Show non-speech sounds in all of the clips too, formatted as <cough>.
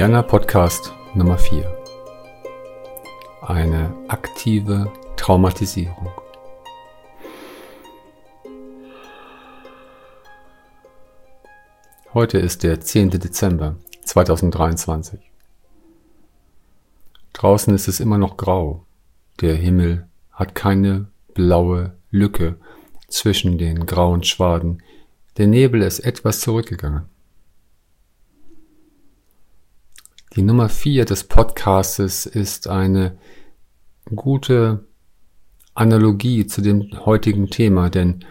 Jana Podcast Nummer 4. Eine aktive Traumatisierung. Heute ist der 10. Dezember 2023. Draußen ist es immer noch grau. Der Himmel hat keine blaue Lücke zwischen den grauen Schwaden. Der Nebel ist etwas zurückgegangen. Die Nummer vier des Podcastes ist eine gute Analogie zu dem heutigen Thema, denn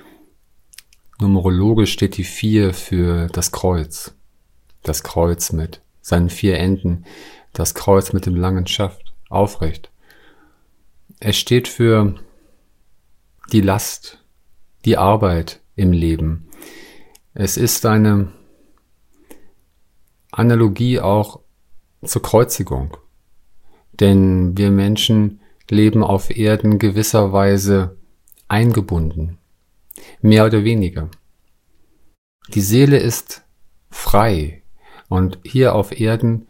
numerologisch steht die vier für das Kreuz. Das Kreuz mit seinen vier Enden, das Kreuz mit dem langen Schaft, aufrecht. Es steht für die Last, die Arbeit im Leben. Es ist eine Analogie auch zur Kreuzigung. Denn wir Menschen leben auf Erden gewisserweise eingebunden. Mehr oder weniger. Die Seele ist frei. Und hier auf Erden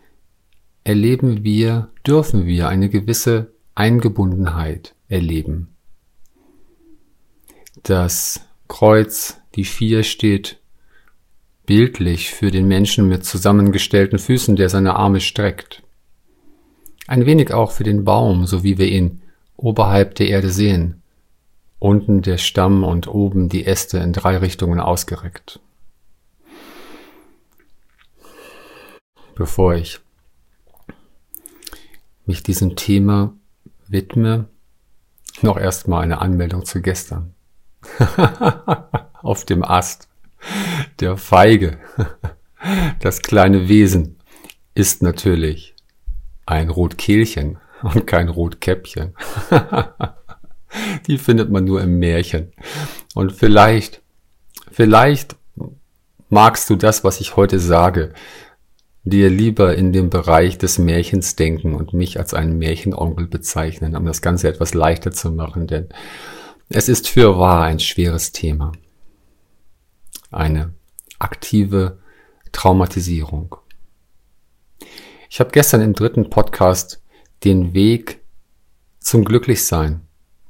erleben wir, dürfen wir eine gewisse Eingebundenheit erleben. Das Kreuz, die Vier steht bildlich für den Menschen mit zusammengestellten Füßen, der seine Arme streckt. Ein wenig auch für den Baum, so wie wir ihn oberhalb der Erde sehen, unten der Stamm und oben die Äste in drei Richtungen ausgereckt. Bevor ich mich diesem Thema widme, noch erstmal eine Anmeldung zu gestern. <laughs> Auf dem Ast. Der Feige, <laughs> das kleine Wesen, ist natürlich ein Rotkehlchen und kein Rotkäppchen. <laughs> Die findet man nur im Märchen. Und vielleicht, vielleicht magst du das, was ich heute sage, dir lieber in dem Bereich des Märchens denken und mich als einen Märchenonkel bezeichnen, um das Ganze etwas leichter zu machen, denn es ist für wahr ein schweres Thema eine aktive Traumatisierung. Ich habe gestern im dritten Podcast den Weg zum Glücklichsein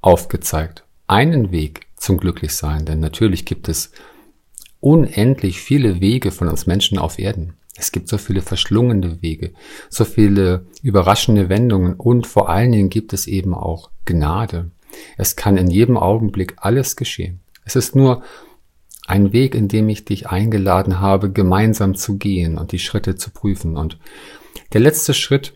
aufgezeigt. Einen Weg zum Glücklichsein, denn natürlich gibt es unendlich viele Wege von uns Menschen auf Erden. Es gibt so viele verschlungene Wege, so viele überraschende Wendungen und vor allen Dingen gibt es eben auch Gnade. Es kann in jedem Augenblick alles geschehen. Es ist nur ein Weg, in dem ich dich eingeladen habe, gemeinsam zu gehen und die Schritte zu prüfen. Und der letzte Schritt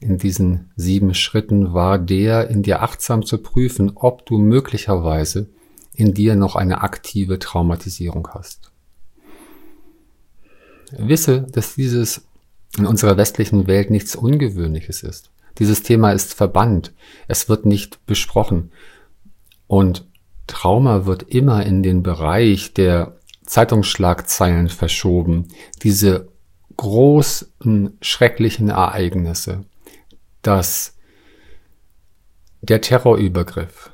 in diesen sieben Schritten war der, in dir achtsam zu prüfen, ob du möglicherweise in dir noch eine aktive Traumatisierung hast. Wisse, dass dieses in unserer westlichen Welt nichts Ungewöhnliches ist. Dieses Thema ist verbannt. Es wird nicht besprochen. Und Trauma wird immer in den Bereich der Zeitungsschlagzeilen verschoben. Diese großen, schrecklichen Ereignisse, dass der Terrorübergriff,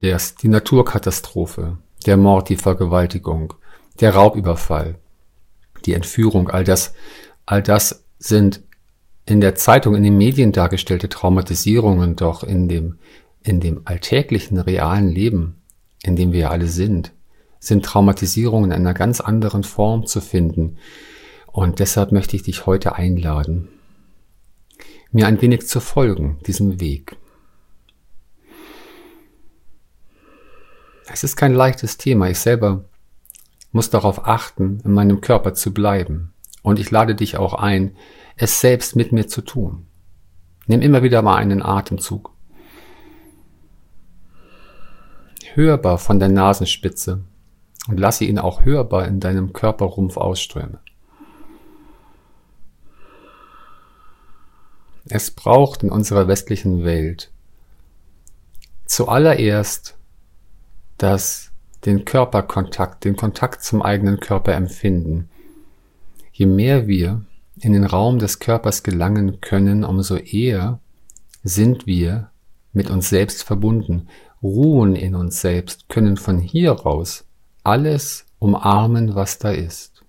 das, die Naturkatastrophe, der Mord, die Vergewaltigung, der Raubüberfall, die Entführung, all das, all das sind in der Zeitung, in den Medien dargestellte Traumatisierungen, doch in dem, in dem alltäglichen, realen Leben in dem wir alle sind, sind Traumatisierungen in einer ganz anderen Form zu finden. Und deshalb möchte ich dich heute einladen, mir ein wenig zu folgen, diesem Weg. Es ist kein leichtes Thema. Ich selber muss darauf achten, in meinem Körper zu bleiben. Und ich lade dich auch ein, es selbst mit mir zu tun. Nimm immer wieder mal einen Atemzug hörbar von der Nasenspitze und lasse ihn auch hörbar in deinem Körperrumpf ausströmen. Es braucht in unserer westlichen Welt zuallererst das den Körperkontakt, den Kontakt zum eigenen Körper empfinden. Je mehr wir in den Raum des Körpers gelangen können, umso eher sind wir mit uns selbst verbunden ruhen in uns selbst, können von hier raus alles umarmen, was da ist.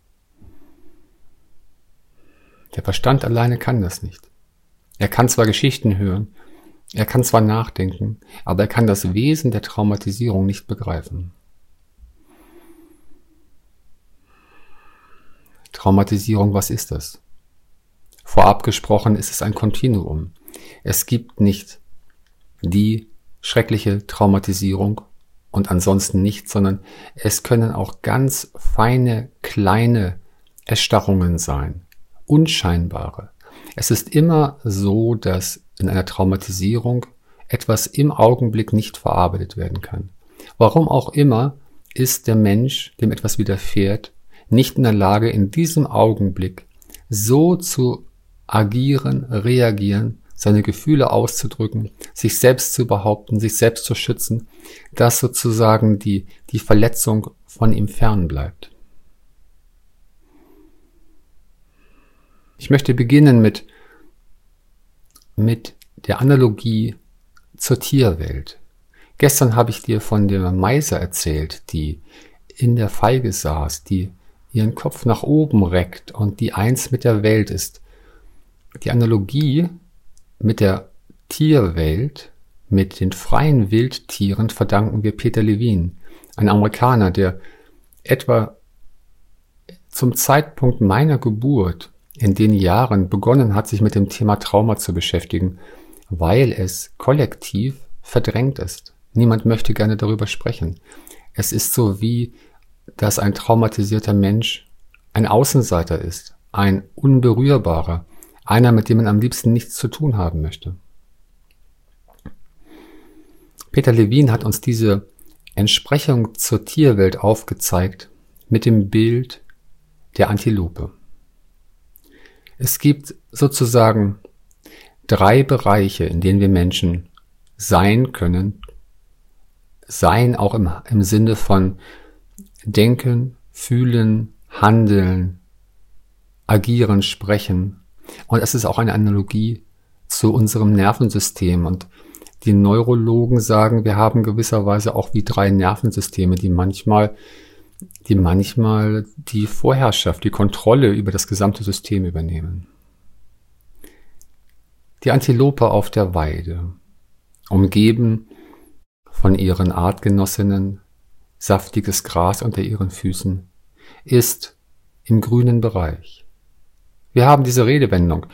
Der Verstand alleine kann das nicht. Er kann zwar Geschichten hören, er kann zwar nachdenken, aber er kann das Wesen der Traumatisierung nicht begreifen. Traumatisierung, was ist das? Vorab gesprochen ist es ein Kontinuum. Es gibt nicht die schreckliche Traumatisierung und ansonsten nichts, sondern es können auch ganz feine, kleine Erstarrungen sein, unscheinbare. Es ist immer so, dass in einer Traumatisierung etwas im Augenblick nicht verarbeitet werden kann. Warum auch immer ist der Mensch, dem etwas widerfährt, nicht in der Lage, in diesem Augenblick so zu agieren, reagieren, seine Gefühle auszudrücken, sich selbst zu behaupten, sich selbst zu schützen, dass sozusagen die, die Verletzung von ihm fern bleibt. Ich möchte beginnen mit, mit der Analogie zur Tierwelt. Gestern habe ich dir von der Meise erzählt, die in der Feige saß, die ihren Kopf nach oben reckt und die eins mit der Welt ist. Die Analogie mit der Tierwelt, mit den freien Wildtieren verdanken wir Peter Levine, ein Amerikaner, der etwa zum Zeitpunkt meiner Geburt in den Jahren begonnen hat, sich mit dem Thema Trauma zu beschäftigen weil es kollektiv verdrängt ist. Niemand möchte gerne darüber sprechen. Es ist so wie, dass ein traumatisierter Mensch ein Außenseiter ist, ein unberührbarer, einer, mit dem man am liebsten nichts zu tun haben möchte. Peter Levin hat uns diese Entsprechung zur Tierwelt aufgezeigt mit dem Bild der Antilope. Es gibt sozusagen drei Bereiche, in denen wir Menschen sein können. Sein auch im, im Sinne von denken, fühlen, handeln, agieren, sprechen. Und es ist auch eine Analogie zu unserem Nervensystem. Und die Neurologen sagen, wir haben gewisserweise auch wie drei Nervensysteme, die manchmal, die manchmal die Vorherrschaft, die Kontrolle über das gesamte System übernehmen. Die Antilope auf der Weide, umgeben von ihren Artgenossinnen, saftiges Gras unter ihren Füßen, ist im grünen Bereich. Wir haben diese Redewendung.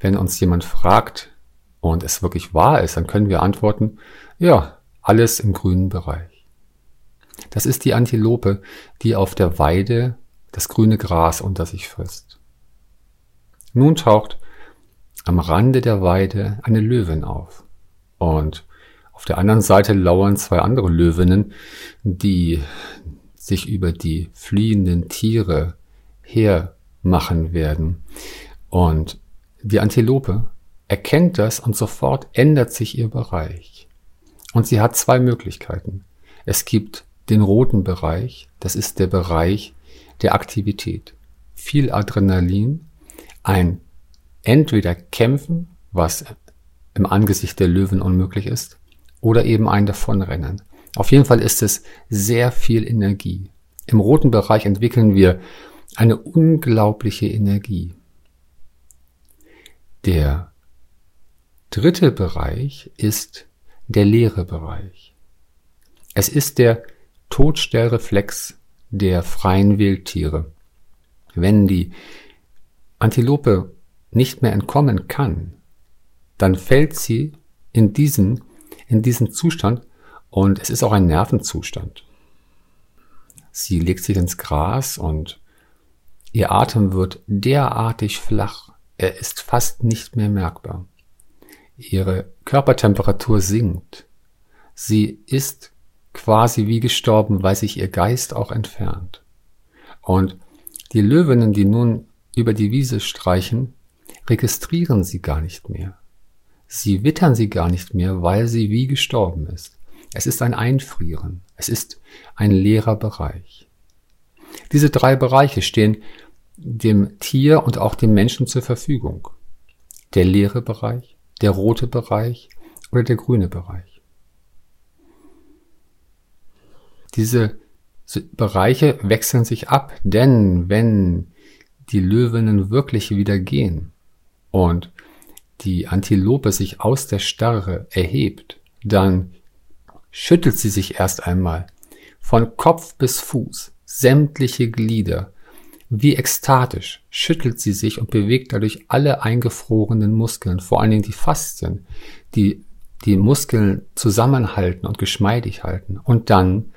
Wenn uns jemand fragt und es wirklich wahr ist, dann können wir antworten, ja, alles im grünen Bereich. Das ist die Antilope, die auf der Weide das grüne Gras unter sich frisst. Nun taucht am Rande der Weide eine Löwin auf. Und auf der anderen Seite lauern zwei andere Löwinnen, die sich über die fliehenden Tiere hermachen werden. Und die Antilope erkennt das und sofort ändert sich ihr Bereich. Und sie hat zwei Möglichkeiten. Es gibt den roten Bereich, das ist der Bereich der Aktivität. Viel Adrenalin, ein entweder kämpfen, was im Angesicht der Löwen unmöglich ist, oder eben ein davonrennen. Auf jeden Fall ist es sehr viel Energie. Im roten Bereich entwickeln wir eine unglaubliche Energie. Der dritte Bereich ist der leere Bereich. Es ist der Todstellreflex der freien Wildtiere. Wenn die Antilope nicht mehr entkommen kann, dann fällt sie in diesen, in diesen Zustand und es ist auch ein Nervenzustand. Sie legt sich ins Gras und ihr Atem wird derartig flach, er ist fast nicht mehr merkbar. Ihre Körpertemperatur sinkt. Sie ist quasi wie gestorben, weil sich ihr Geist auch entfernt. Und die Löwinnen, die nun über die Wiese streichen, registrieren sie gar nicht mehr. Sie wittern sie gar nicht mehr, weil sie wie gestorben ist. Es ist ein Einfrieren. Es ist ein leerer Bereich. Diese drei Bereiche stehen dem Tier und auch dem Menschen zur Verfügung. Der leere Bereich, der rote Bereich oder der grüne Bereich. Diese Bereiche wechseln sich ab, denn wenn die Löwinnen wirklich wieder gehen und die Antilope sich aus der Starre erhebt, dann schüttelt sie sich erst einmal von Kopf bis Fuß, sämtliche Glieder, wie ekstatisch schüttelt sie sich und bewegt dadurch alle eingefrorenen Muskeln, vor allen Dingen die Faszien, die die Muskeln zusammenhalten und geschmeidig halten. Und dann,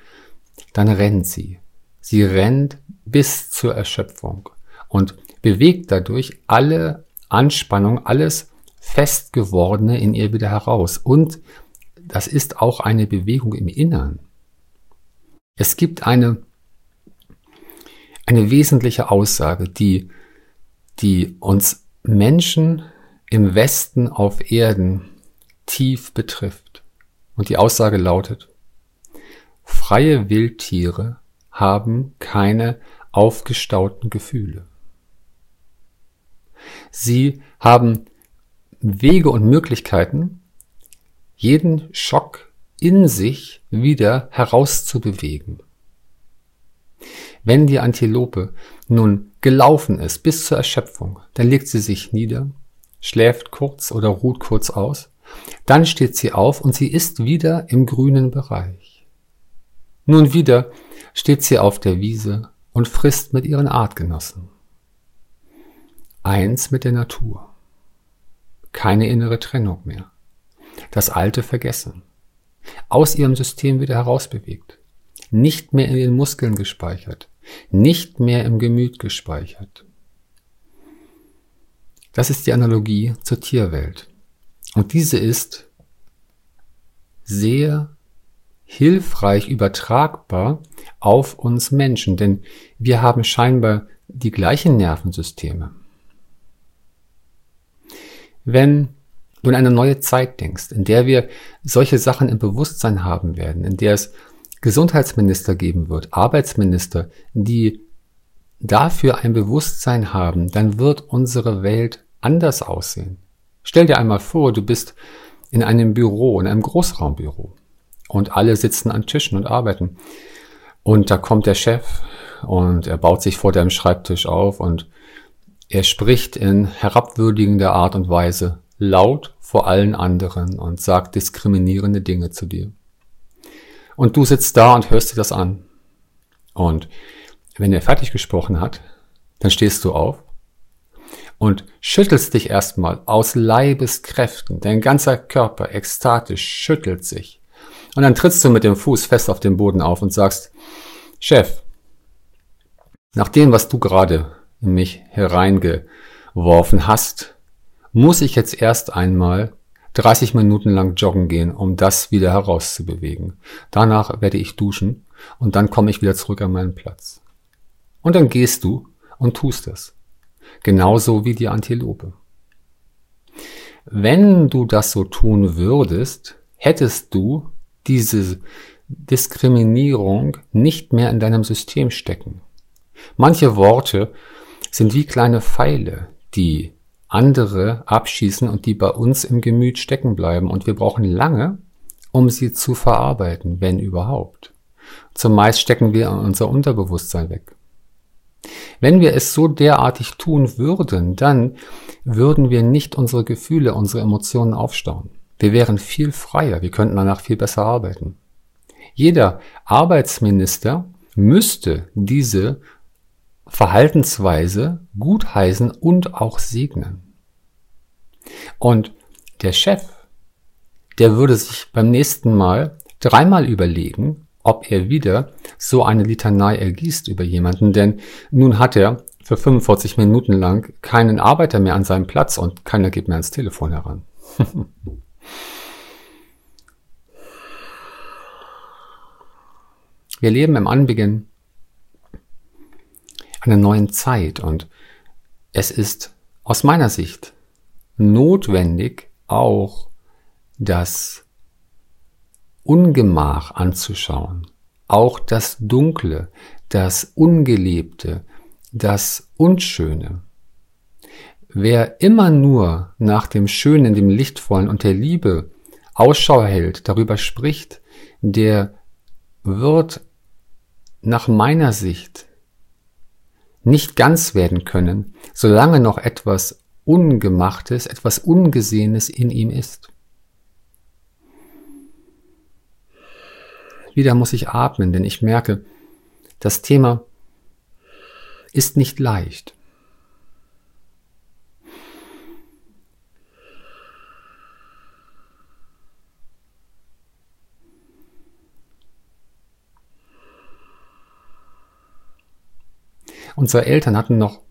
dann rennt sie. Sie rennt bis zur Erschöpfung und bewegt dadurch alle Anspannung, alles Festgewordene in ihr wieder heraus. Und das ist auch eine Bewegung im Innern. Es gibt eine, eine wesentliche Aussage, die, die uns Menschen im Westen auf Erden tief betrifft. Und die Aussage lautet, freie Wildtiere haben keine aufgestauten Gefühle. Sie haben Wege und Möglichkeiten, jeden Schock in sich wieder herauszubewegen. Wenn die Antilope nun gelaufen ist bis zur Erschöpfung, dann legt sie sich nieder, schläft kurz oder ruht kurz aus dann steht sie auf und sie ist wieder im grünen Bereich. Nun wieder steht sie auf der Wiese und frisst mit ihren Artgenossen. Eins mit der Natur. Keine innere Trennung mehr. Das Alte vergessen. Aus ihrem System wieder herausbewegt. Nicht mehr in den Muskeln gespeichert. Nicht mehr im Gemüt gespeichert. Das ist die Analogie zur Tierwelt. Und diese ist sehr hilfreich übertragbar auf uns Menschen, denn wir haben scheinbar die gleichen Nervensysteme. Wenn du in eine neue Zeit denkst, in der wir solche Sachen im Bewusstsein haben werden, in der es Gesundheitsminister geben wird, Arbeitsminister, die dafür ein Bewusstsein haben, dann wird unsere Welt anders aussehen. Stell dir einmal vor, du bist in einem Büro, in einem Großraumbüro und alle sitzen an Tischen und arbeiten. Und da kommt der Chef und er baut sich vor deinem Schreibtisch auf und er spricht in herabwürdigender Art und Weise laut vor allen anderen und sagt diskriminierende Dinge zu dir. Und du sitzt da und hörst dir das an. Und wenn er fertig gesprochen hat, dann stehst du auf und schüttelst dich erstmal aus Leibeskräften. Dein ganzer Körper ekstatisch schüttelt sich. Und dann trittst du mit dem Fuß fest auf den Boden auf und sagst, Chef, nach dem, was du gerade in mich hereingeworfen hast, muss ich jetzt erst einmal 30 Minuten lang joggen gehen, um das wieder herauszubewegen. Danach werde ich duschen und dann komme ich wieder zurück an meinen Platz. Und dann gehst du und tust es genauso wie die Antilope. Wenn du das so tun würdest, hättest du diese Diskriminierung nicht mehr in deinem System stecken. Manche Worte sind wie kleine Pfeile, die andere abschießen und die bei uns im Gemüt stecken bleiben und wir brauchen lange, um sie zu verarbeiten, wenn überhaupt. Zumeist stecken wir unser Unterbewusstsein weg. Wenn wir es so derartig tun würden, dann würden wir nicht unsere Gefühle, unsere Emotionen aufstauen. Wir wären viel freier, wir könnten danach viel besser arbeiten. Jeder Arbeitsminister müsste diese Verhaltensweise gutheißen und auch segnen. Und der Chef, der würde sich beim nächsten Mal dreimal überlegen, ob er wieder so eine Litanei ergießt über jemanden, denn nun hat er für 45 Minuten lang keinen Arbeiter mehr an seinem Platz und keiner geht mehr ans Telefon heran. <laughs> Wir leben im Anbeginn einer neuen Zeit und es ist aus meiner Sicht notwendig, auch das Ungemach anzuschauen, auch das Dunkle, das Ungelebte, das Unschöne. Wer immer nur nach dem Schönen, dem Lichtvollen und der Liebe Ausschau hält, darüber spricht, der wird nach meiner Sicht nicht ganz werden können, solange noch etwas Ungemachtes, etwas Ungesehenes in ihm ist. Wieder muss ich atmen, denn ich merke, das Thema ist nicht leicht. Unsere Eltern hatten noch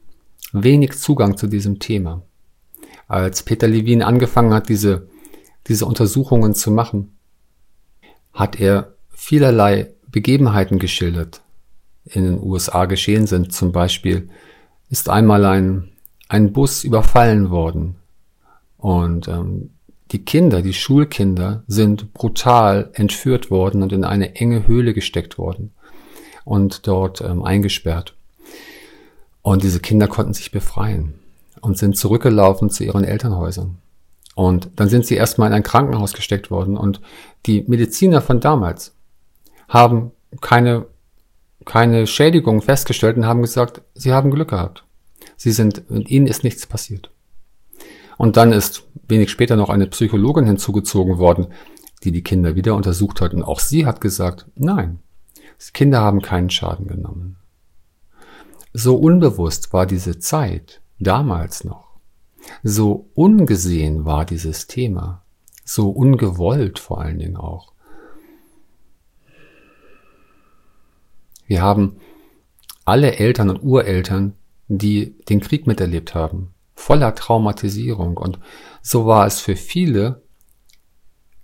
wenig Zugang zu diesem Thema. Als Peter Levin angefangen hat, diese, diese Untersuchungen zu machen, hat er vielerlei Begebenheiten geschildert, in den USA geschehen sind. Zum Beispiel ist einmal ein, ein Bus überfallen worden und ähm, die Kinder, die Schulkinder sind brutal entführt worden und in eine enge Höhle gesteckt worden und dort ähm, eingesperrt. Und diese Kinder konnten sich befreien und sind zurückgelaufen zu ihren Elternhäusern. Und dann sind sie erstmal in ein Krankenhaus gesteckt worden und die Mediziner von damals haben keine, keine Schädigung festgestellt und haben gesagt, sie haben Glück gehabt. Sie sind, mit ihnen ist nichts passiert. Und dann ist wenig später noch eine Psychologin hinzugezogen worden, die die Kinder wieder untersucht hat. Und auch sie hat gesagt, nein, die Kinder haben keinen Schaden genommen. So unbewusst war diese Zeit damals noch. So ungesehen war dieses Thema. So ungewollt vor allen Dingen auch. Wir haben alle Eltern und Ureltern, die den Krieg miterlebt haben, voller Traumatisierung. Und so war es für viele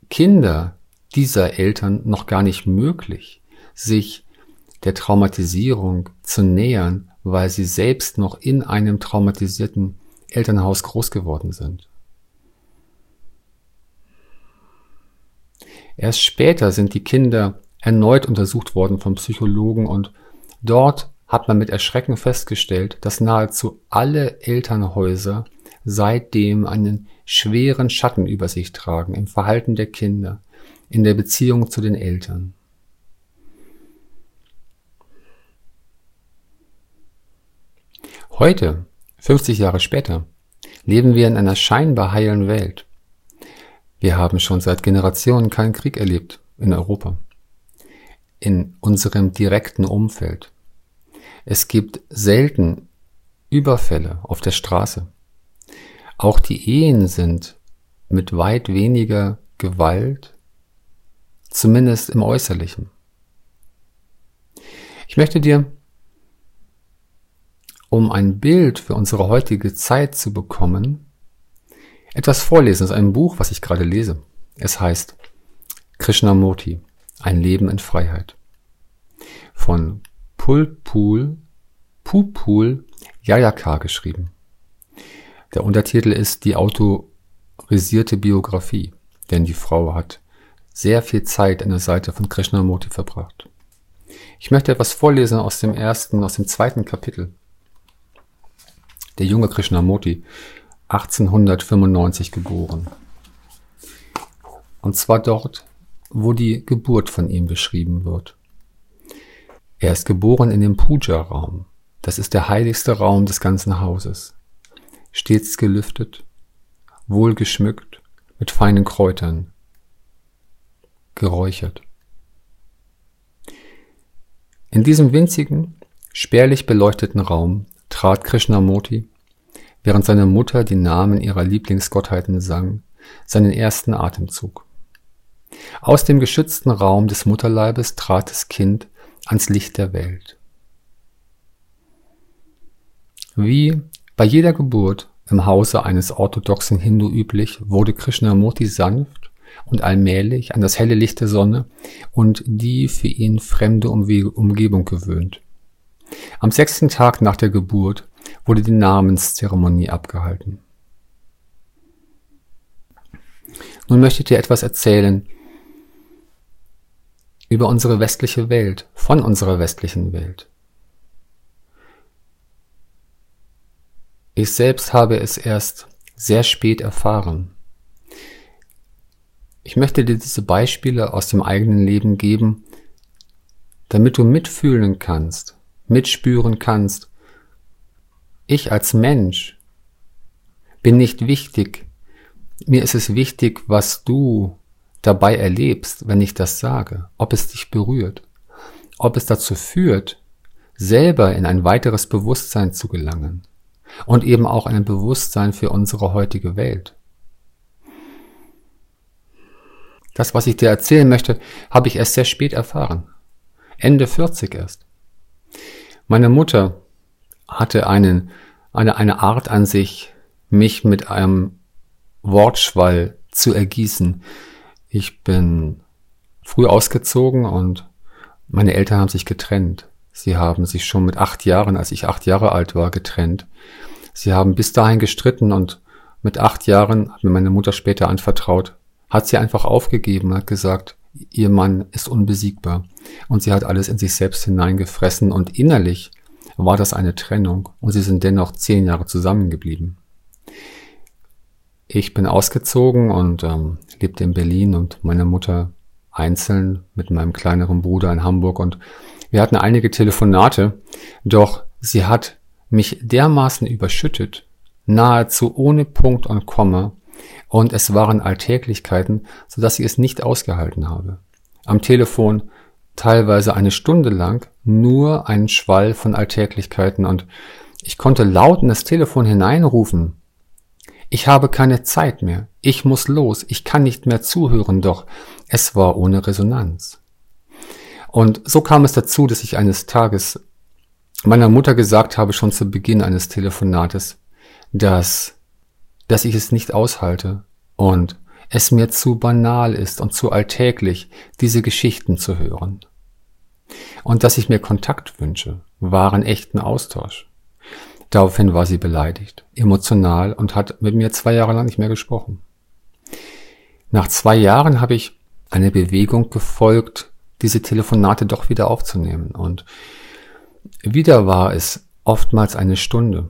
Kinder dieser Eltern noch gar nicht möglich, sich der Traumatisierung zu nähern, weil sie selbst noch in einem traumatisierten Elternhaus groß geworden sind. Erst später sind die Kinder erneut untersucht worden vom Psychologen und dort hat man mit Erschrecken festgestellt, dass nahezu alle Elternhäuser seitdem einen schweren Schatten über sich tragen im Verhalten der Kinder, in der Beziehung zu den Eltern. Heute, 50 Jahre später, leben wir in einer scheinbar heilen Welt. Wir haben schon seit Generationen keinen Krieg erlebt in Europa, in unserem direkten Umfeld. Es gibt selten Überfälle auf der Straße. Auch die Ehen sind mit weit weniger Gewalt, zumindest im Äußerlichen. Ich möchte dir um ein Bild für unsere heutige Zeit zu bekommen, etwas vorlesen aus einem Buch, was ich gerade lese. Es heißt Krishnamurti, ein Leben in Freiheit. Von Pulpul, Pupul Jayakar geschrieben. Der Untertitel ist die autorisierte Biografie, denn die Frau hat sehr viel Zeit an der Seite von Krishnamurti verbracht. Ich möchte etwas vorlesen aus dem ersten, aus dem zweiten Kapitel der junge Krishnamurti, 1895 geboren. Und zwar dort, wo die Geburt von ihm beschrieben wird. Er ist geboren in dem Puja-Raum. Das ist der heiligste Raum des ganzen Hauses. Stets gelüftet, wohl geschmückt, mit feinen Kräutern, geräuchert. In diesem winzigen, spärlich beleuchteten Raum trat Krishnamurti, während seine Mutter die Namen ihrer Lieblingsgottheiten sang, seinen ersten Atemzug. Aus dem geschützten Raum des Mutterleibes trat das Kind ans Licht der Welt. Wie bei jeder Geburt im Hause eines orthodoxen Hindu üblich, wurde Krishnamurti sanft und allmählich an das helle Licht der Sonne und die für ihn fremde Umgebung gewöhnt. Am sechsten Tag nach der Geburt wurde die Namenszeremonie abgehalten. Nun möchte ich dir etwas erzählen über unsere westliche Welt, von unserer westlichen Welt. Ich selbst habe es erst sehr spät erfahren. Ich möchte dir diese Beispiele aus dem eigenen Leben geben, damit du mitfühlen kannst, mitspüren kannst, Ich als Mensch bin nicht wichtig. Mir ist es wichtig, was du dabei erlebst, wenn ich das sage, ob es dich berührt, ob es dazu führt, selber in ein weiteres Bewusstsein zu gelangen und eben auch ein Bewusstsein für unsere heutige Welt. Das, was ich dir erzählen möchte, habe ich erst sehr spät erfahren. Ende 40 erst. Meine Mutter hatte einen, eine, eine Art an sich, mich mit einem Wortschwall zu ergießen. Ich bin früh ausgezogen und meine Eltern haben sich getrennt. Sie haben sich schon mit acht Jahren, als ich acht Jahre alt war, getrennt. Sie haben bis dahin gestritten und mit acht Jahren, hat mir meine Mutter später anvertraut, hat sie einfach aufgegeben, hat gesagt, ihr Mann ist unbesiegbar. Und sie hat alles in sich selbst hineingefressen und innerlich war das eine Trennung und sie sind dennoch zehn Jahre zusammengeblieben. Ich bin ausgezogen und ähm, lebte in Berlin und meine Mutter einzeln mit meinem kleineren Bruder in Hamburg und wir hatten einige Telefonate, doch sie hat mich dermaßen überschüttet, nahezu ohne Punkt und Komma, und es waren Alltäglichkeiten, so dass ich es nicht ausgehalten habe. Am Telefon teilweise eine Stunde lang nur einen Schwall von Alltäglichkeiten und ich konnte laut in das Telefon hineinrufen. Ich habe keine Zeit mehr. Ich muss los. Ich kann nicht mehr zuhören, doch es war ohne Resonanz. Und so kam es dazu, dass ich eines Tages meiner Mutter gesagt habe, schon zu Beginn eines Telefonates, dass, dass ich es nicht aushalte und es mir zu banal ist und zu alltäglich, diese Geschichten zu hören. Und dass ich mir Kontakt wünsche, wahren echten Austausch. Daraufhin war sie beleidigt, emotional und hat mit mir zwei Jahre lang nicht mehr gesprochen. Nach zwei Jahren habe ich eine Bewegung gefolgt, diese Telefonate doch wieder aufzunehmen. Und wieder war es oftmals eine Stunde,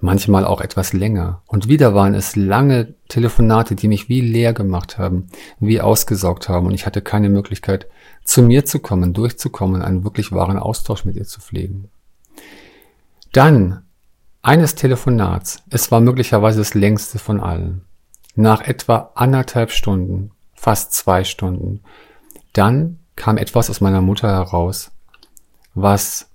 manchmal auch etwas länger. Und wieder waren es lange Telefonate, die mich wie leer gemacht haben, wie ausgesaugt haben. Und ich hatte keine Möglichkeit, zu mir zu kommen, durchzukommen, einen wirklich wahren Austausch mit ihr zu pflegen. Dann eines Telefonats, es war möglicherweise das längste von allen, nach etwa anderthalb Stunden, fast zwei Stunden, dann kam etwas aus meiner Mutter heraus, was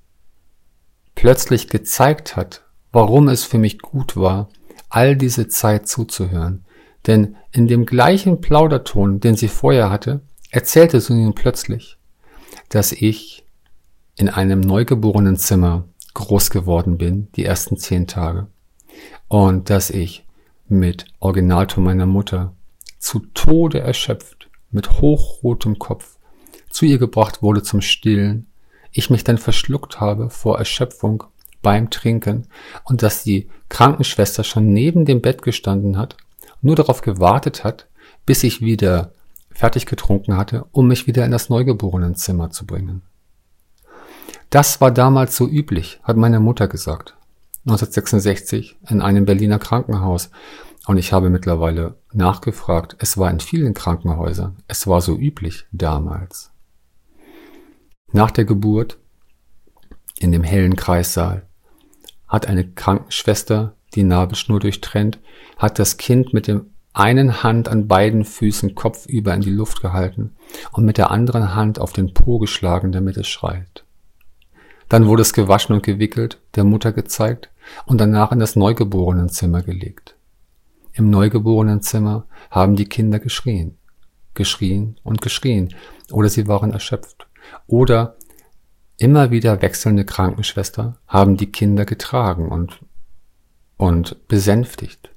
plötzlich gezeigt hat, warum es für mich gut war, all diese Zeit zuzuhören. Denn in dem gleichen Plauderton, den sie vorher hatte, erzählte sie nun plötzlich, dass ich in einem neugeborenen Zimmer groß geworden bin, die ersten zehn Tage, und dass ich mit Originalton meiner Mutter zu Tode erschöpft, mit hochrotem Kopf, zu ihr gebracht wurde zum Stillen, ich mich dann verschluckt habe vor Erschöpfung beim Trinken und dass die Krankenschwester schon neben dem Bett gestanden hat, nur darauf gewartet hat, bis ich wieder fertig getrunken hatte, um mich wieder in das Neugeborenenzimmer zu bringen. Das war damals so üblich, hat meine Mutter gesagt. 1966 in einem Berliner Krankenhaus. Und ich habe mittlerweile nachgefragt. Es war in vielen Krankenhäusern. Es war so üblich damals. Nach der Geburt in dem hellen Kreissaal hat eine Krankenschwester die Nabelschnur durchtrennt, hat das Kind mit dem einen Hand an beiden Füßen kopfüber in die Luft gehalten und mit der anderen Hand auf den Po geschlagen, damit es schreit. Dann wurde es gewaschen und gewickelt, der Mutter gezeigt und danach in das Neugeborenenzimmer gelegt. Im Neugeborenenzimmer haben die Kinder geschrien, geschrien und geschrien, oder sie waren erschöpft. Oder immer wieder wechselnde Krankenschwester haben die Kinder getragen und, und besänftigt.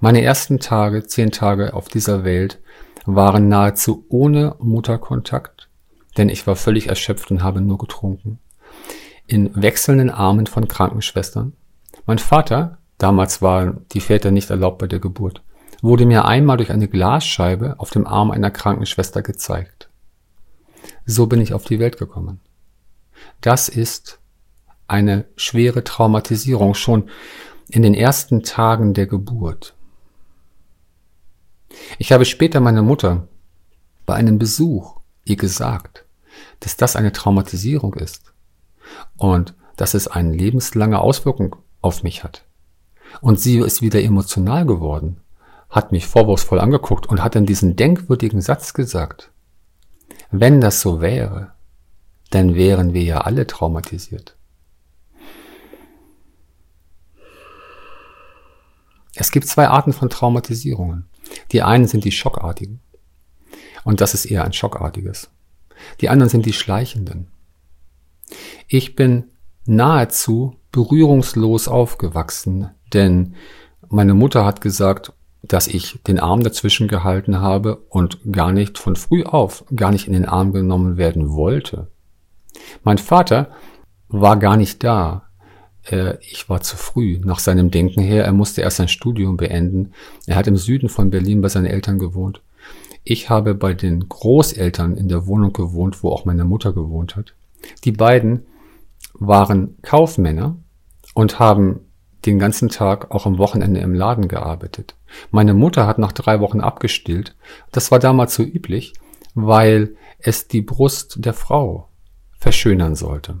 Meine ersten Tage, zehn Tage auf dieser Welt, waren nahezu ohne Mutterkontakt, denn ich war völlig erschöpft und habe nur getrunken. In wechselnden Armen von Krankenschwestern. Mein Vater, damals waren die Väter nicht erlaubt bei der Geburt, wurde mir einmal durch eine Glasscheibe auf dem Arm einer Krankenschwester gezeigt. So bin ich auf die Welt gekommen. Das ist eine schwere Traumatisierung schon in den ersten Tagen der Geburt. Ich habe später meiner Mutter bei einem Besuch ihr gesagt, dass das eine Traumatisierung ist und dass es eine lebenslange Auswirkung auf mich hat. Und sie ist wieder emotional geworden, hat mich vorwurfsvoll angeguckt und hat dann diesen denkwürdigen Satz gesagt. Wenn das so wäre, dann wären wir ja alle traumatisiert. Es gibt zwei Arten von Traumatisierungen. Die einen sind die schockartigen. Und das ist eher ein schockartiges. Die anderen sind die schleichenden. Ich bin nahezu berührungslos aufgewachsen, denn meine Mutter hat gesagt, dass ich den Arm dazwischen gehalten habe und gar nicht von früh auf, gar nicht in den Arm genommen werden wollte. Mein Vater war gar nicht da. Äh, ich war zu früh nach seinem Denken her. Er musste erst sein Studium beenden. Er hat im Süden von Berlin bei seinen Eltern gewohnt. Ich habe bei den Großeltern in der Wohnung gewohnt, wo auch meine Mutter gewohnt hat. Die beiden waren Kaufmänner und haben den ganzen Tag auch am Wochenende im Laden gearbeitet. Meine Mutter hat nach drei Wochen abgestillt. Das war damals so üblich, weil es die Brust der Frau verschönern sollte.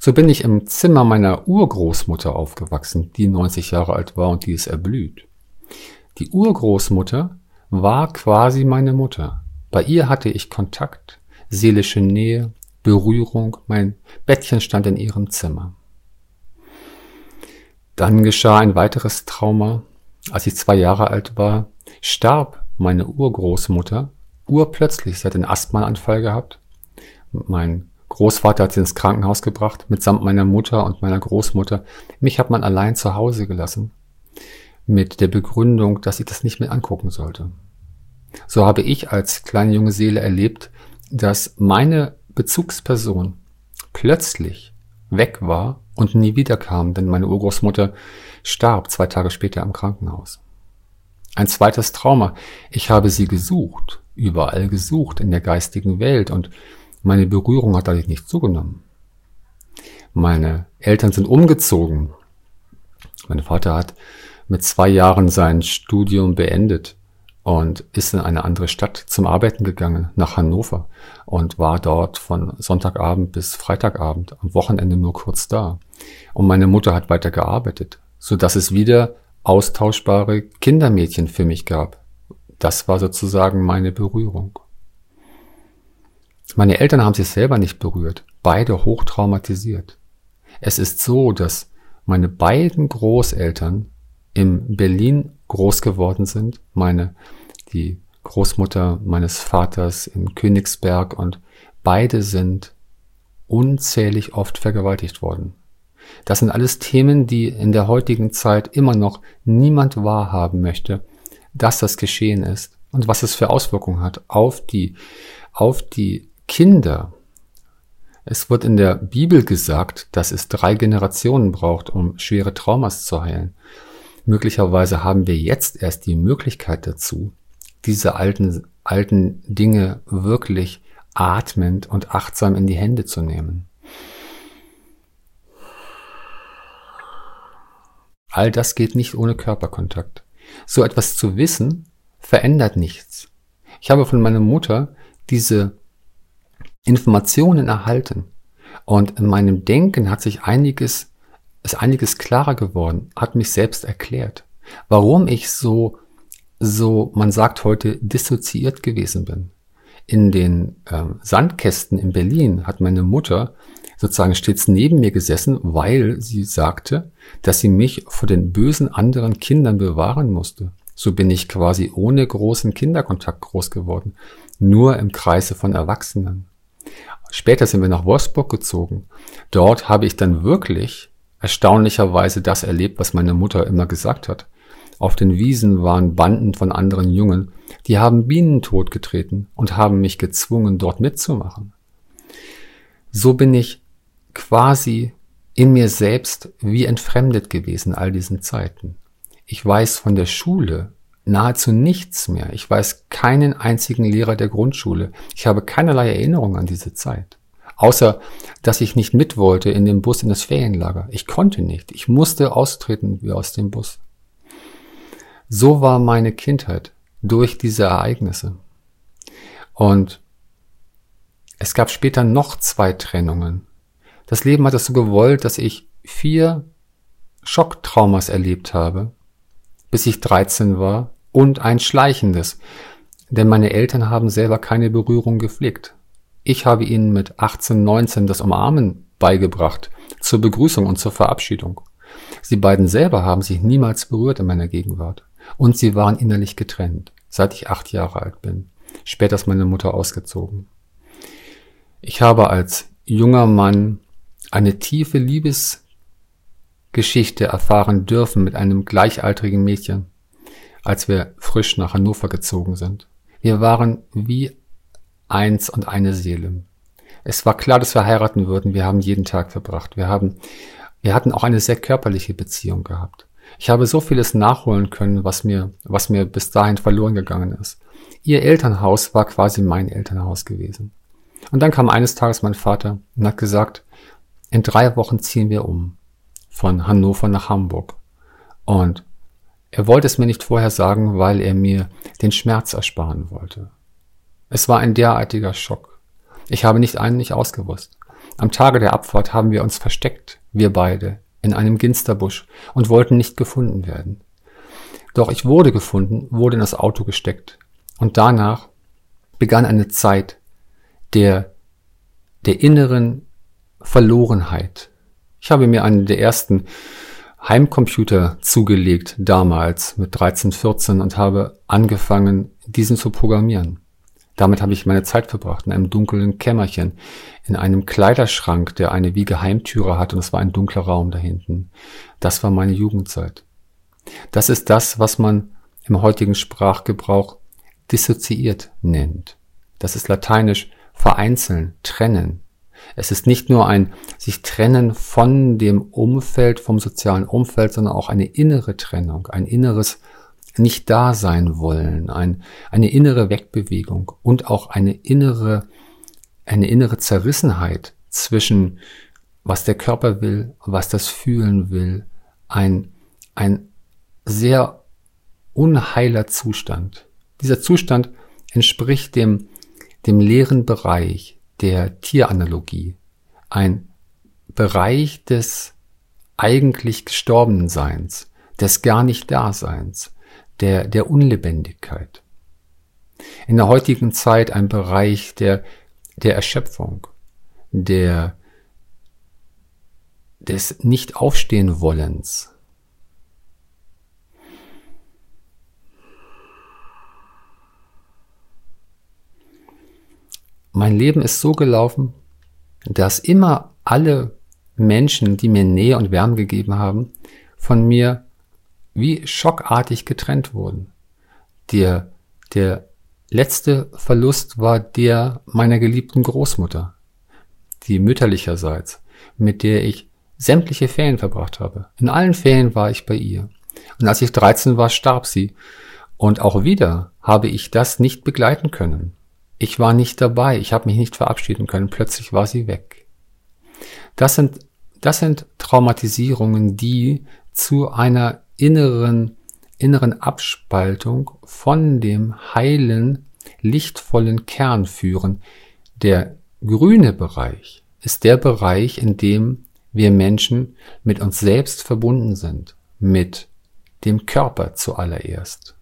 So bin ich im Zimmer meiner Urgroßmutter aufgewachsen, die 90 Jahre alt war und die ist erblüht. Die Urgroßmutter war quasi meine Mutter. Bei ihr hatte ich Kontakt, seelische Nähe, Berührung, mein Bettchen stand in ihrem Zimmer. Dann geschah ein weiteres Trauma. Als ich zwei Jahre alt war, starb meine Urgroßmutter urplötzlich. Sie hat einen Asthmaanfall gehabt. Mein Großvater hat sie ins Krankenhaus gebracht, mitsamt meiner Mutter und meiner Großmutter. Mich hat man allein zu Hause gelassen, mit der Begründung, dass ich das nicht mehr angucken sollte. So habe ich als kleine junge Seele erlebt, dass meine Bezugsperson plötzlich weg war und nie wiederkam, denn meine Urgroßmutter starb zwei Tage später im Krankenhaus. Ein zweites Trauma. Ich habe sie gesucht, überall gesucht in der geistigen Welt und meine Berührung hat dadurch nicht zugenommen. Meine Eltern sind umgezogen. Mein Vater hat mit zwei Jahren sein Studium beendet und ist in eine andere Stadt zum Arbeiten gegangen, nach Hannover und war dort von Sonntagabend bis Freitagabend, am Wochenende nur kurz da. Und meine Mutter hat weiter gearbeitet, so dass es wieder austauschbare Kindermädchen für mich gab. Das war sozusagen meine Berührung. Meine Eltern haben sich selber nicht berührt, beide hochtraumatisiert. Es ist so, dass meine beiden Großeltern in Berlin groß geworden sind, meine, die Großmutter meines Vaters in Königsberg und beide sind unzählig oft vergewaltigt worden. Das sind alles Themen, die in der heutigen Zeit immer noch niemand wahrhaben möchte, dass das geschehen ist und was es für Auswirkungen hat auf die, auf die Kinder. Es wird in der Bibel gesagt, dass es drei Generationen braucht, um schwere Traumas zu heilen. Möglicherweise haben wir jetzt erst die Möglichkeit dazu, diese alten, alten Dinge wirklich atmend und achtsam in die Hände zu nehmen. All das geht nicht ohne Körperkontakt. So etwas zu wissen, verändert nichts. Ich habe von meiner Mutter diese Informationen erhalten und in meinem Denken hat sich einiges, ist einiges klarer geworden, hat mich selbst erklärt, warum ich so so, man sagt heute, dissoziiert gewesen bin. In den äh, Sandkästen in Berlin hat meine Mutter sozusagen stets neben mir gesessen, weil sie sagte, dass sie mich vor den bösen anderen Kindern bewahren musste. So bin ich quasi ohne großen Kinderkontakt groß geworden, nur im Kreise von Erwachsenen. Später sind wir nach Wolfsburg gezogen. Dort habe ich dann wirklich erstaunlicherweise das erlebt, was meine Mutter immer gesagt hat. Auf den Wiesen waren Banden von anderen Jungen, die haben Bienen totgetreten und haben mich gezwungen, dort mitzumachen. So bin ich quasi in mir selbst wie entfremdet gewesen all diesen Zeiten. Ich weiß von der Schule nahezu nichts mehr. Ich weiß keinen einzigen Lehrer der Grundschule. Ich habe keinerlei Erinnerung an diese Zeit. Außer, dass ich nicht mit wollte in den Bus in das Ferienlager. Ich konnte nicht. Ich musste austreten wie aus dem Bus. So war meine Kindheit durch diese Ereignisse. Und es gab später noch zwei Trennungen. Das Leben hat es so gewollt, dass ich vier Schocktraumas erlebt habe, bis ich 13 war, und ein schleichendes, denn meine Eltern haben selber keine Berührung gepflegt. Ich habe ihnen mit 18, 19 das Umarmen beigebracht, zur Begrüßung und zur Verabschiedung. Sie beiden selber haben sich niemals berührt in meiner Gegenwart. Und sie waren innerlich getrennt, seit ich acht Jahre alt bin. Später ist meine Mutter ausgezogen. Ich habe als junger Mann eine tiefe Liebesgeschichte erfahren dürfen mit einem gleichaltrigen Mädchen, als wir frisch nach Hannover gezogen sind. Wir waren wie eins und eine Seele. Es war klar, dass wir heiraten würden. Wir haben jeden Tag verbracht. Wir haben, wir hatten auch eine sehr körperliche Beziehung gehabt. Ich habe so vieles nachholen können, was mir, was mir bis dahin verloren gegangen ist. Ihr Elternhaus war quasi mein Elternhaus gewesen. Und dann kam eines Tages mein Vater und hat gesagt, in drei Wochen ziehen wir um. Von Hannover nach Hamburg. Und er wollte es mir nicht vorher sagen, weil er mir den Schmerz ersparen wollte. Es war ein derartiger Schock. Ich habe nicht einen nicht ausgewusst. Am Tage der Abfahrt haben wir uns versteckt, wir beide, in einem Ginsterbusch und wollten nicht gefunden werden. Doch ich wurde gefunden, wurde in das Auto gesteckt. Und danach begann eine Zeit der, der inneren Verlorenheit. Ich habe mir einen der ersten Heimcomputer zugelegt damals mit 13, 14 und habe angefangen, diesen zu programmieren. Damit habe ich meine Zeit verbracht in einem dunklen Kämmerchen, in einem Kleiderschrank, der eine wie Geheimtüre hat und es war ein dunkler Raum da hinten. Das war meine Jugendzeit. Das ist das, was man im heutigen Sprachgebrauch dissoziiert nennt. Das ist lateinisch vereinzeln, trennen. Es ist nicht nur ein sich trennen von dem Umfeld, vom sozialen Umfeld, sondern auch eine innere Trennung, ein inneres nicht da sein wollen, ein, eine innere Wegbewegung und auch eine innere, eine innere Zerrissenheit zwischen was der Körper will, was das Fühlen will, ein, ein sehr unheiler Zustand. Dieser Zustand entspricht dem, dem leeren Bereich der Tieranalogie, ein Bereich des eigentlich gestorbenen Seins, des gar nicht Daseins, der, der Unlebendigkeit. In der heutigen Zeit ein Bereich der, der Erschöpfung, der, des Nicht-Aufstehen-Wollens. Mein Leben ist so gelaufen, dass immer alle Menschen, die mir Nähe und Wärme gegeben haben, von mir wie schockartig getrennt wurden. Der, der letzte Verlust war der meiner geliebten Großmutter, die mütterlicherseits, mit der ich sämtliche Ferien verbracht habe. In allen Ferien war ich bei ihr. Und als ich 13 war, starb sie. Und auch wieder habe ich das nicht begleiten können. Ich war nicht dabei, ich habe mich nicht verabschieden können, plötzlich war sie weg. Das sind, das sind Traumatisierungen, die zu einer inneren, inneren Abspaltung von dem heilen, lichtvollen Kern führen. Der grüne Bereich ist der Bereich, in dem wir Menschen mit uns selbst verbunden sind, mit dem Körper zuallererst.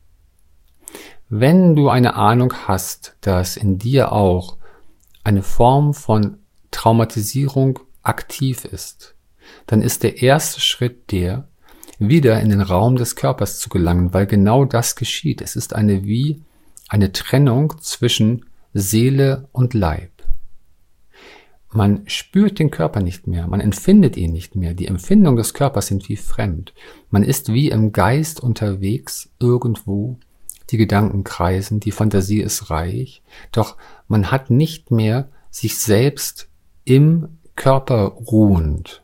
Wenn du eine Ahnung hast, dass in dir auch eine Form von Traumatisierung aktiv ist, dann ist der erste Schritt der, wieder in den Raum des Körpers zu gelangen, weil genau das geschieht. Es ist eine wie eine Trennung zwischen Seele und Leib. Man spürt den Körper nicht mehr, man empfindet ihn nicht mehr. Die Empfindungen des Körpers sind wie fremd. Man ist wie im Geist unterwegs irgendwo. Die Gedanken kreisen, die Fantasie ist reich, doch man hat nicht mehr sich selbst im Körper ruhend.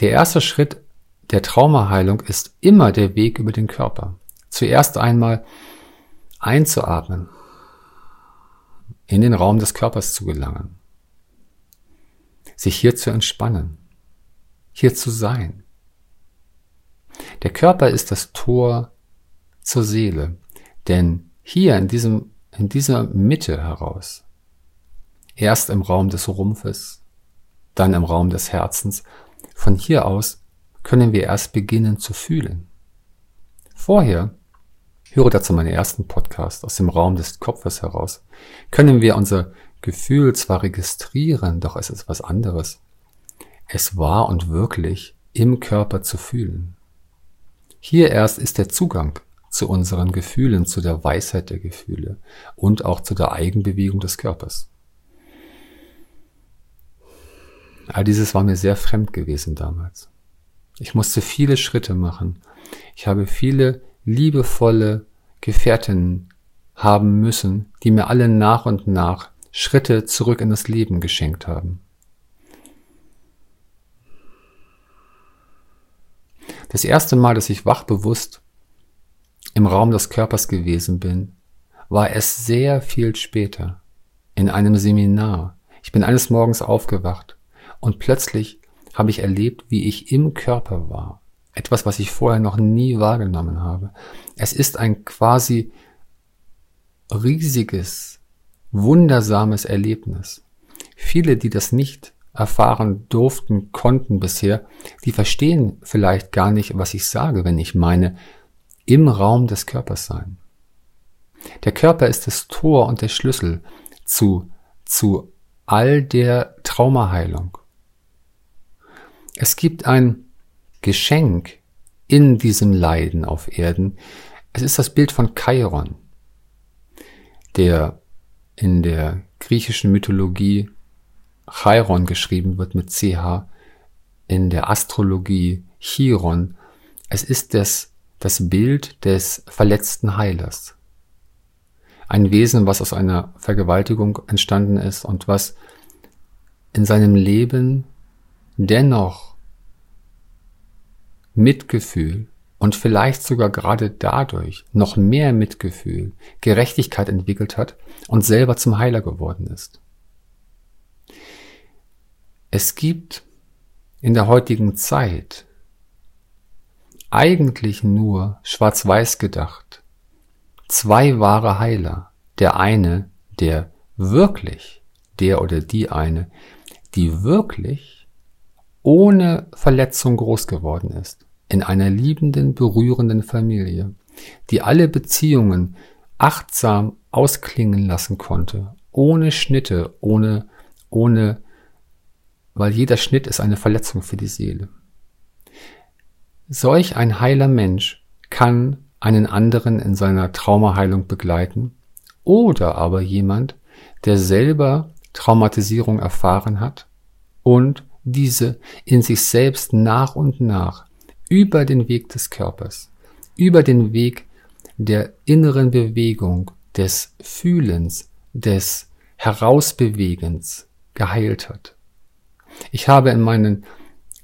Der erste Schritt der Traumaheilung ist immer der Weg über den Körper. Zuerst einmal einzuatmen, in den Raum des Körpers zu gelangen, sich hier zu entspannen, hier zu sein. Der Körper ist das Tor zur Seele, denn hier in diesem, in dieser Mitte heraus, erst im Raum des Rumpfes, dann im Raum des Herzens, Von hier aus können wir erst beginnen zu fühlen. Vorher, höre dazu meinen ersten Podcast aus dem Raum des Kopfes heraus, können wir unser Gefühl zwar registrieren, doch es ist was anderes. Es war und wirklich im Körper zu fühlen. Hier erst ist der Zugang zu unseren Gefühlen, zu der Weisheit der Gefühle und auch zu der Eigenbewegung des Körpers. All dieses war mir sehr fremd gewesen damals. Ich musste viele Schritte machen. Ich habe viele liebevolle Gefährtinnen haben müssen, die mir alle nach und nach Schritte zurück in das Leben geschenkt haben. Das erste Mal, dass ich wachbewusst im Raum des Körpers gewesen bin, war es sehr viel später in einem Seminar. Ich bin eines Morgens aufgewacht und plötzlich habe ich erlebt, wie ich im Körper war. Etwas, was ich vorher noch nie wahrgenommen habe. Es ist ein quasi riesiges, wundersames Erlebnis. Viele, die das nicht erfahren durften, konnten bisher, die verstehen vielleicht gar nicht, was ich sage, wenn ich meine, im Raum des Körpers sein. Der Körper ist das Tor und der Schlüssel zu, zu all der Traumaheilung. Es gibt ein Geschenk in diesem Leiden auf Erden. Es ist das Bild von Chiron, der in der griechischen Mythologie Chiron geschrieben wird mit CH, in der Astrologie Chiron. Es ist das, das Bild des verletzten Heilers. Ein Wesen, was aus einer Vergewaltigung entstanden ist und was in seinem Leben dennoch Mitgefühl und vielleicht sogar gerade dadurch noch mehr Mitgefühl, Gerechtigkeit entwickelt hat und selber zum Heiler geworden ist. Es gibt in der heutigen Zeit eigentlich nur schwarz-weiß gedacht zwei wahre Heiler. Der eine, der wirklich, der oder die eine, die wirklich ohne Verletzung groß geworden ist, in einer liebenden, berührenden Familie, die alle Beziehungen achtsam ausklingen lassen konnte, ohne Schnitte, ohne, ohne weil jeder Schnitt ist eine Verletzung für die Seele. Solch ein heiler Mensch kann einen anderen in seiner Traumaheilung begleiten oder aber jemand, der selber Traumatisierung erfahren hat und diese in sich selbst nach und nach über den Weg des Körpers, über den Weg der inneren Bewegung, des Fühlens, des Herausbewegens geheilt hat. Ich habe in meinen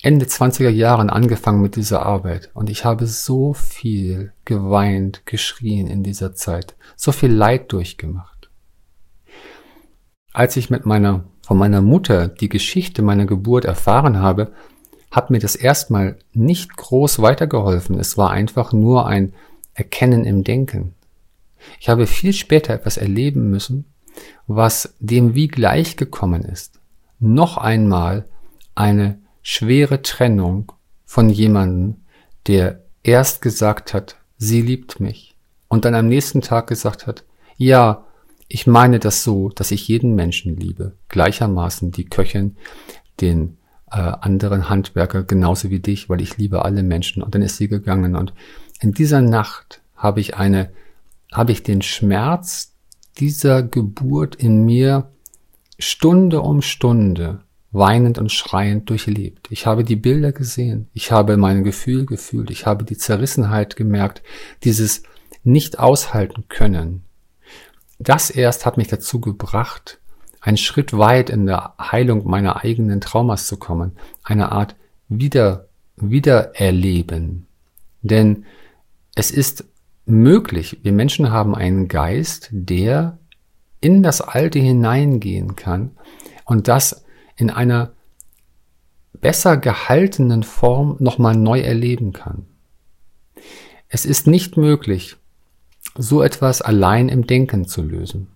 Ende 20er Jahren angefangen mit dieser Arbeit und ich habe so viel geweint, geschrien in dieser Zeit, so viel Leid durchgemacht. Als ich mit meiner, von meiner Mutter die Geschichte meiner Geburt erfahren habe, hat mir das erstmal nicht groß weitergeholfen. Es war einfach nur ein Erkennen im Denken. Ich habe viel später etwas erleben müssen, was dem wie gleich gekommen ist noch einmal eine schwere Trennung von jemandem, der erst gesagt hat, sie liebt mich und dann am nächsten Tag gesagt hat, ja, ich meine das so, dass ich jeden Menschen liebe, gleichermaßen die Köchin, den äh, anderen Handwerker genauso wie dich, weil ich liebe alle Menschen. Und dann ist sie gegangen und in dieser Nacht habe ich eine, habe ich den Schmerz dieser Geburt in mir Stunde um Stunde weinend und schreiend durchlebt. Ich habe die Bilder gesehen, ich habe mein Gefühl gefühlt, ich habe die Zerrissenheit gemerkt, dieses nicht aushalten können. Das erst hat mich dazu gebracht, einen Schritt weit in der Heilung meiner eigenen Traumas zu kommen, eine Art wieder, Wiedererleben. Denn es ist möglich, wir Menschen haben einen Geist, der in das Alte hineingehen kann und das in einer besser gehaltenen Form nochmal neu erleben kann. Es ist nicht möglich, so etwas allein im Denken zu lösen.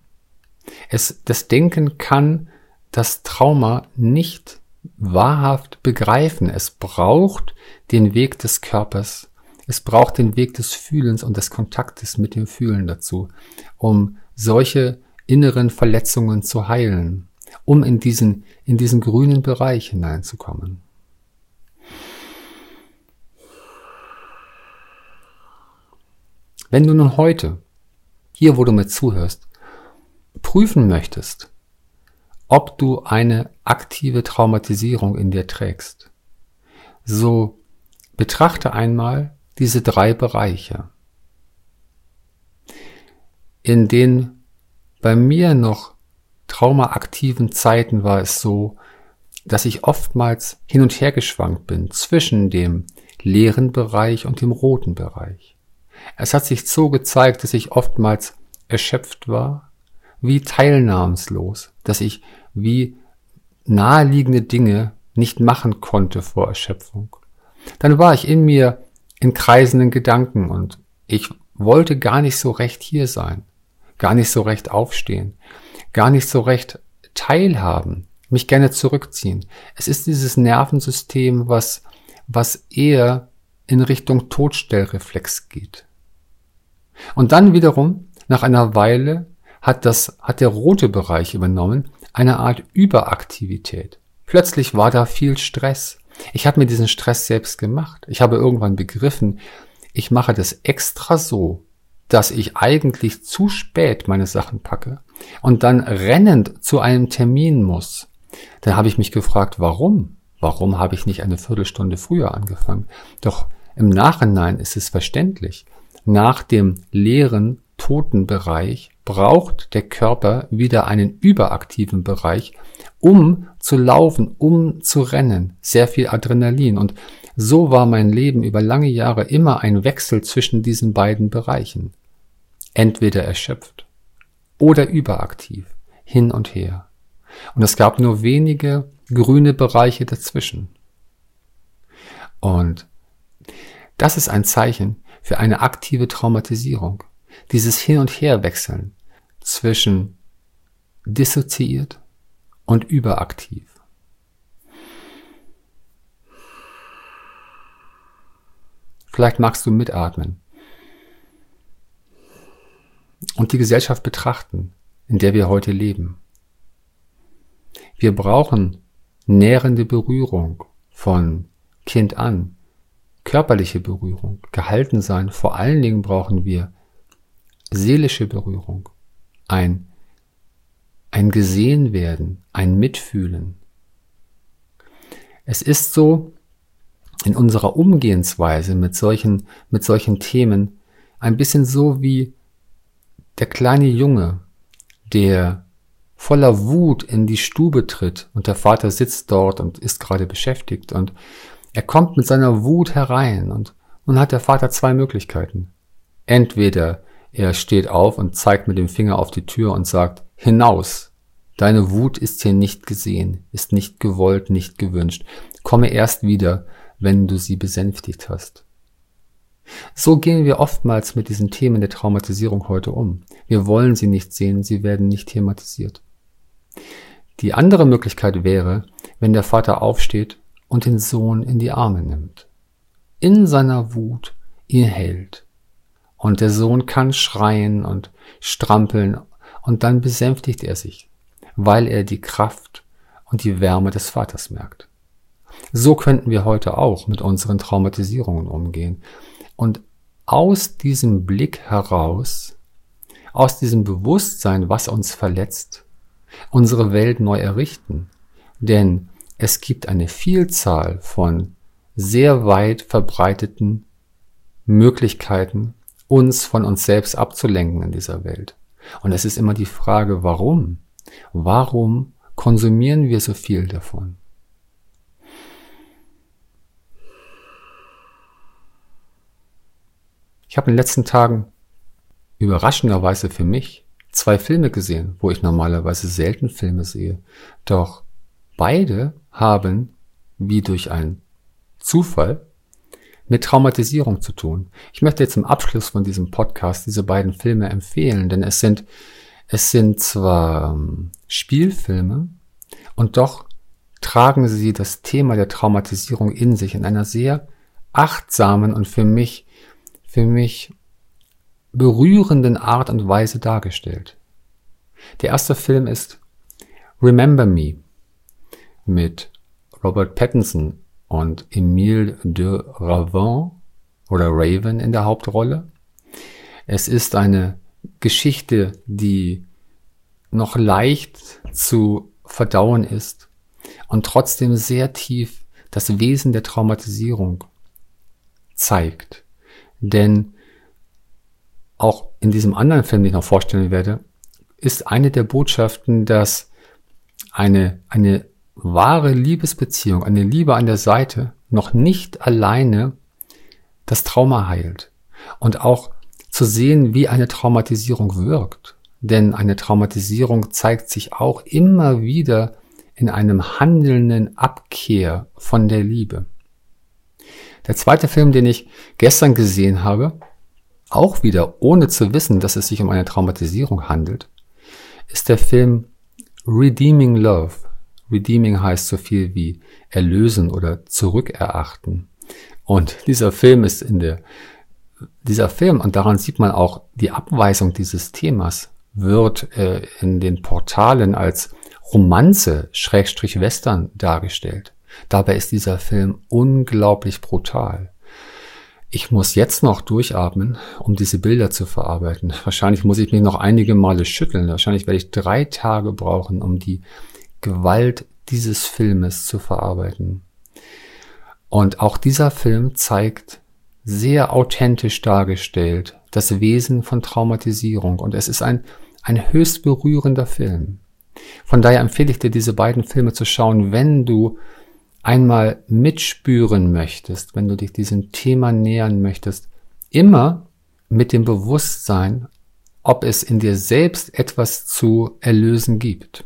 Es, das Denken kann das Trauma nicht wahrhaft begreifen. Es braucht den Weg des Körpers. Es braucht den Weg des Fühlens und des Kontaktes mit dem Fühlen dazu, um solche inneren Verletzungen zu heilen, um in diesen, in diesen grünen Bereich hineinzukommen. Wenn du nun heute, hier wo du mir zuhörst, prüfen möchtest, ob du eine aktive Traumatisierung in dir trägst, so betrachte einmal diese drei Bereiche. In den bei mir noch traumaaktiven Zeiten war es so, dass ich oftmals hin und her geschwankt bin zwischen dem leeren Bereich und dem roten Bereich. Es hat sich so gezeigt, dass ich oftmals erschöpft war, wie teilnahmslos, dass ich wie naheliegende Dinge nicht machen konnte vor Erschöpfung. Dann war ich in mir in kreisenden Gedanken und ich wollte gar nicht so recht hier sein, gar nicht so recht aufstehen, gar nicht so recht teilhaben, mich gerne zurückziehen. Es ist dieses Nervensystem, was, was eher in Richtung Todstellreflex geht. Und dann wiederum, nach einer Weile, hat das, hat der rote Bereich übernommen, eine Art Überaktivität. Plötzlich war da viel Stress. Ich habe mir diesen Stress selbst gemacht. Ich habe irgendwann begriffen, ich mache das extra so, dass ich eigentlich zu spät meine Sachen packe und dann rennend zu einem Termin muss. Dann habe ich mich gefragt, warum? Warum habe ich nicht eine Viertelstunde früher angefangen? Doch im Nachhinein ist es verständlich nach dem leeren, toten Bereich braucht der Körper wieder einen überaktiven Bereich, um zu laufen, um zu rennen. Sehr viel Adrenalin. Und so war mein Leben über lange Jahre immer ein Wechsel zwischen diesen beiden Bereichen. Entweder erschöpft oder überaktiv, hin und her. Und es gab nur wenige grüne Bereiche dazwischen. Und das ist ein Zeichen, für eine aktive Traumatisierung. Dieses Hin- und Herwechseln zwischen dissoziiert und überaktiv. Vielleicht magst du mitatmen und die Gesellschaft betrachten, in der wir heute leben. Wir brauchen nährende Berührung von Kind an, körperliche Berührung, gehalten sein. Vor allen Dingen brauchen wir seelische Berührung, ein, ein gesehen werden, ein Mitfühlen. Es ist so, in unserer Umgehensweise mit solchen, mit solchen Themen ein bisschen so wie der kleine Junge, der voller Wut in die Stube tritt und der Vater sitzt dort und ist gerade beschäftigt und er kommt mit seiner Wut herein und nun hat der Vater zwei Möglichkeiten. Entweder er steht auf und zeigt mit dem Finger auf die Tür und sagt, hinaus, deine Wut ist hier nicht gesehen, ist nicht gewollt, nicht gewünscht. Komme erst wieder, wenn du sie besänftigt hast. So gehen wir oftmals mit diesen Themen der Traumatisierung heute um. Wir wollen sie nicht sehen, sie werden nicht thematisiert. Die andere Möglichkeit wäre, wenn der Vater aufsteht und den Sohn in die Arme nimmt, in seiner Wut ihn hält. Und der Sohn kann schreien und strampeln und dann besänftigt er sich, weil er die Kraft und die Wärme des Vaters merkt. So könnten wir heute auch mit unseren Traumatisierungen umgehen und aus diesem Blick heraus, aus diesem Bewusstsein, was uns verletzt, unsere Welt neu errichten. Denn es gibt eine Vielzahl von sehr weit verbreiteten Möglichkeiten, uns von uns selbst abzulenken in dieser Welt. Und es ist immer die Frage, warum? Warum konsumieren wir so viel davon? Ich habe in den letzten Tagen überraschenderweise für mich zwei Filme gesehen, wo ich normalerweise selten Filme sehe. Doch beide haben, wie durch einen Zufall, mit Traumatisierung zu tun. Ich möchte jetzt im Abschluss von diesem Podcast diese beiden Filme empfehlen, denn es sind, es sind zwar ähm, Spielfilme und doch tragen sie das Thema der Traumatisierung in sich in einer sehr achtsamen und für mich, für mich berührenden Art und Weise dargestellt. Der erste Film ist Remember Me mit Robert Pattinson und Emile de Ravin oder Raven in der Hauptrolle. Es ist eine Geschichte, die noch leicht zu verdauen ist und trotzdem sehr tief das Wesen der Traumatisierung zeigt. Denn auch in diesem anderen Film, den ich noch vorstellen werde, ist eine der Botschaften, dass eine, eine wahre Liebesbeziehung, eine Liebe an der Seite noch nicht alleine das Trauma heilt. Und auch zu sehen, wie eine Traumatisierung wirkt. Denn eine Traumatisierung zeigt sich auch immer wieder in einem handelnden Abkehr von der Liebe. Der zweite Film, den ich gestern gesehen habe, auch wieder ohne zu wissen, dass es sich um eine Traumatisierung handelt, ist der Film Redeeming Love. Redeeming heißt so viel wie erlösen oder zurückerachten. Und dieser Film ist in der, dieser Film, und daran sieht man auch die Abweisung dieses Themas, wird äh, in den Portalen als Romanze, Schrägstrich Western dargestellt. Dabei ist dieser Film unglaublich brutal. Ich muss jetzt noch durchatmen, um diese Bilder zu verarbeiten. Wahrscheinlich muss ich mich noch einige Male schütteln. Wahrscheinlich werde ich drei Tage brauchen, um die Gewalt dieses Filmes zu verarbeiten. Und auch dieser Film zeigt sehr authentisch dargestellt das Wesen von Traumatisierung. Und es ist ein, ein höchst berührender Film. Von daher empfehle ich dir, diese beiden Filme zu schauen, wenn du einmal mitspüren möchtest, wenn du dich diesem Thema nähern möchtest, immer mit dem Bewusstsein, ob es in dir selbst etwas zu erlösen gibt.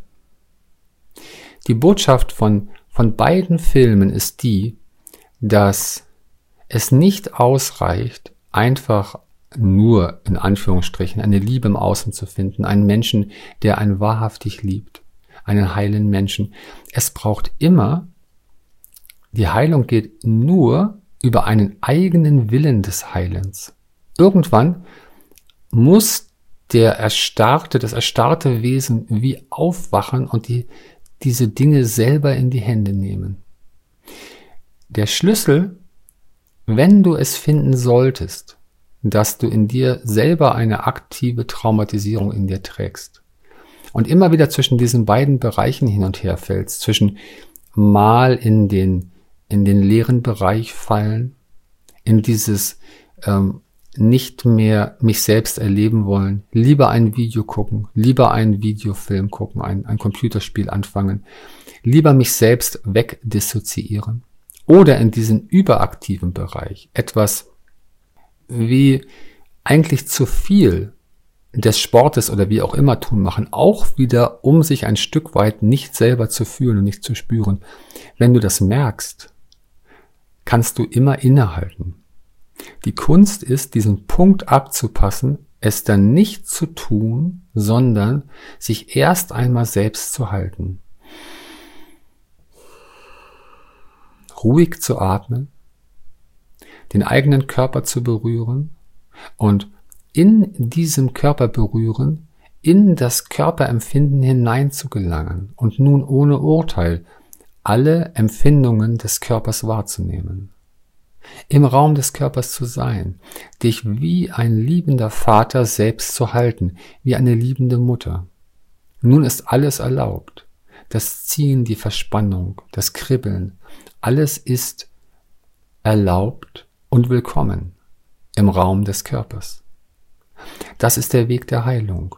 Die Botschaft von, von beiden Filmen ist die, dass es nicht ausreicht, einfach nur in Anführungsstrichen eine Liebe im Außen zu finden, einen Menschen, der einen wahrhaftig liebt, einen heilen Menschen. Es braucht immer die Heilung geht nur über einen eigenen Willen des Heilens. Irgendwann muss der erstarrte, das erstarrte Wesen wie aufwachen und die, diese Dinge selber in die Hände nehmen. Der Schlüssel, wenn du es finden solltest, dass du in dir selber eine aktive Traumatisierung in dir trägst und immer wieder zwischen diesen beiden Bereichen hin und her fällst, zwischen mal in den in den leeren Bereich fallen, in dieses ähm, nicht mehr mich selbst erleben wollen, lieber ein Video gucken, lieber einen Videofilm gucken, ein, ein Computerspiel anfangen, lieber mich selbst wegdissoziieren oder in diesen überaktiven Bereich etwas wie eigentlich zu viel des Sportes oder wie auch immer tun machen, auch wieder, um sich ein Stück weit nicht selber zu fühlen und nicht zu spüren. Wenn du das merkst, kannst du immer innehalten. Die Kunst ist, diesen Punkt abzupassen, es dann nicht zu tun, sondern sich erst einmal selbst zu halten. Ruhig zu atmen, den eigenen Körper zu berühren und in diesem Körper berühren, in das Körperempfinden hinein zu gelangen und nun ohne Urteil alle Empfindungen des Körpers wahrzunehmen, im Raum des Körpers zu sein, dich wie ein liebender Vater selbst zu halten, wie eine liebende Mutter. Nun ist alles erlaubt. Das Ziehen, die Verspannung, das Kribbeln, alles ist erlaubt und willkommen im Raum des Körpers. Das ist der Weg der Heilung.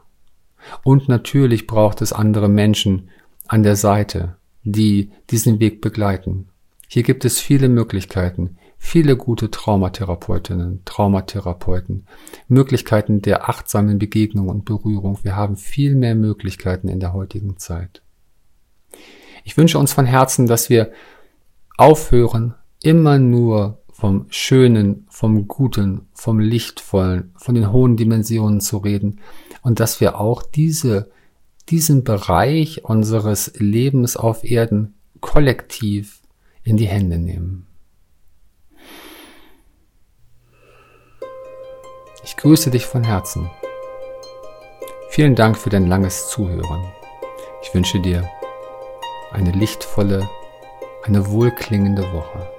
Und natürlich braucht es andere Menschen an der Seite, die diesen Weg begleiten. Hier gibt es viele Möglichkeiten, viele gute Traumatherapeutinnen, Traumatherapeuten, Möglichkeiten der achtsamen Begegnung und Berührung. Wir haben viel mehr Möglichkeiten in der heutigen Zeit. Ich wünsche uns von Herzen, dass wir aufhören, immer nur vom Schönen, vom Guten, vom Lichtvollen, von den hohen Dimensionen zu reden und dass wir auch diese diesen Bereich unseres Lebens auf Erden kollektiv in die Hände nehmen. Ich grüße dich von Herzen. Vielen Dank für dein langes Zuhören. Ich wünsche dir eine lichtvolle, eine wohlklingende Woche.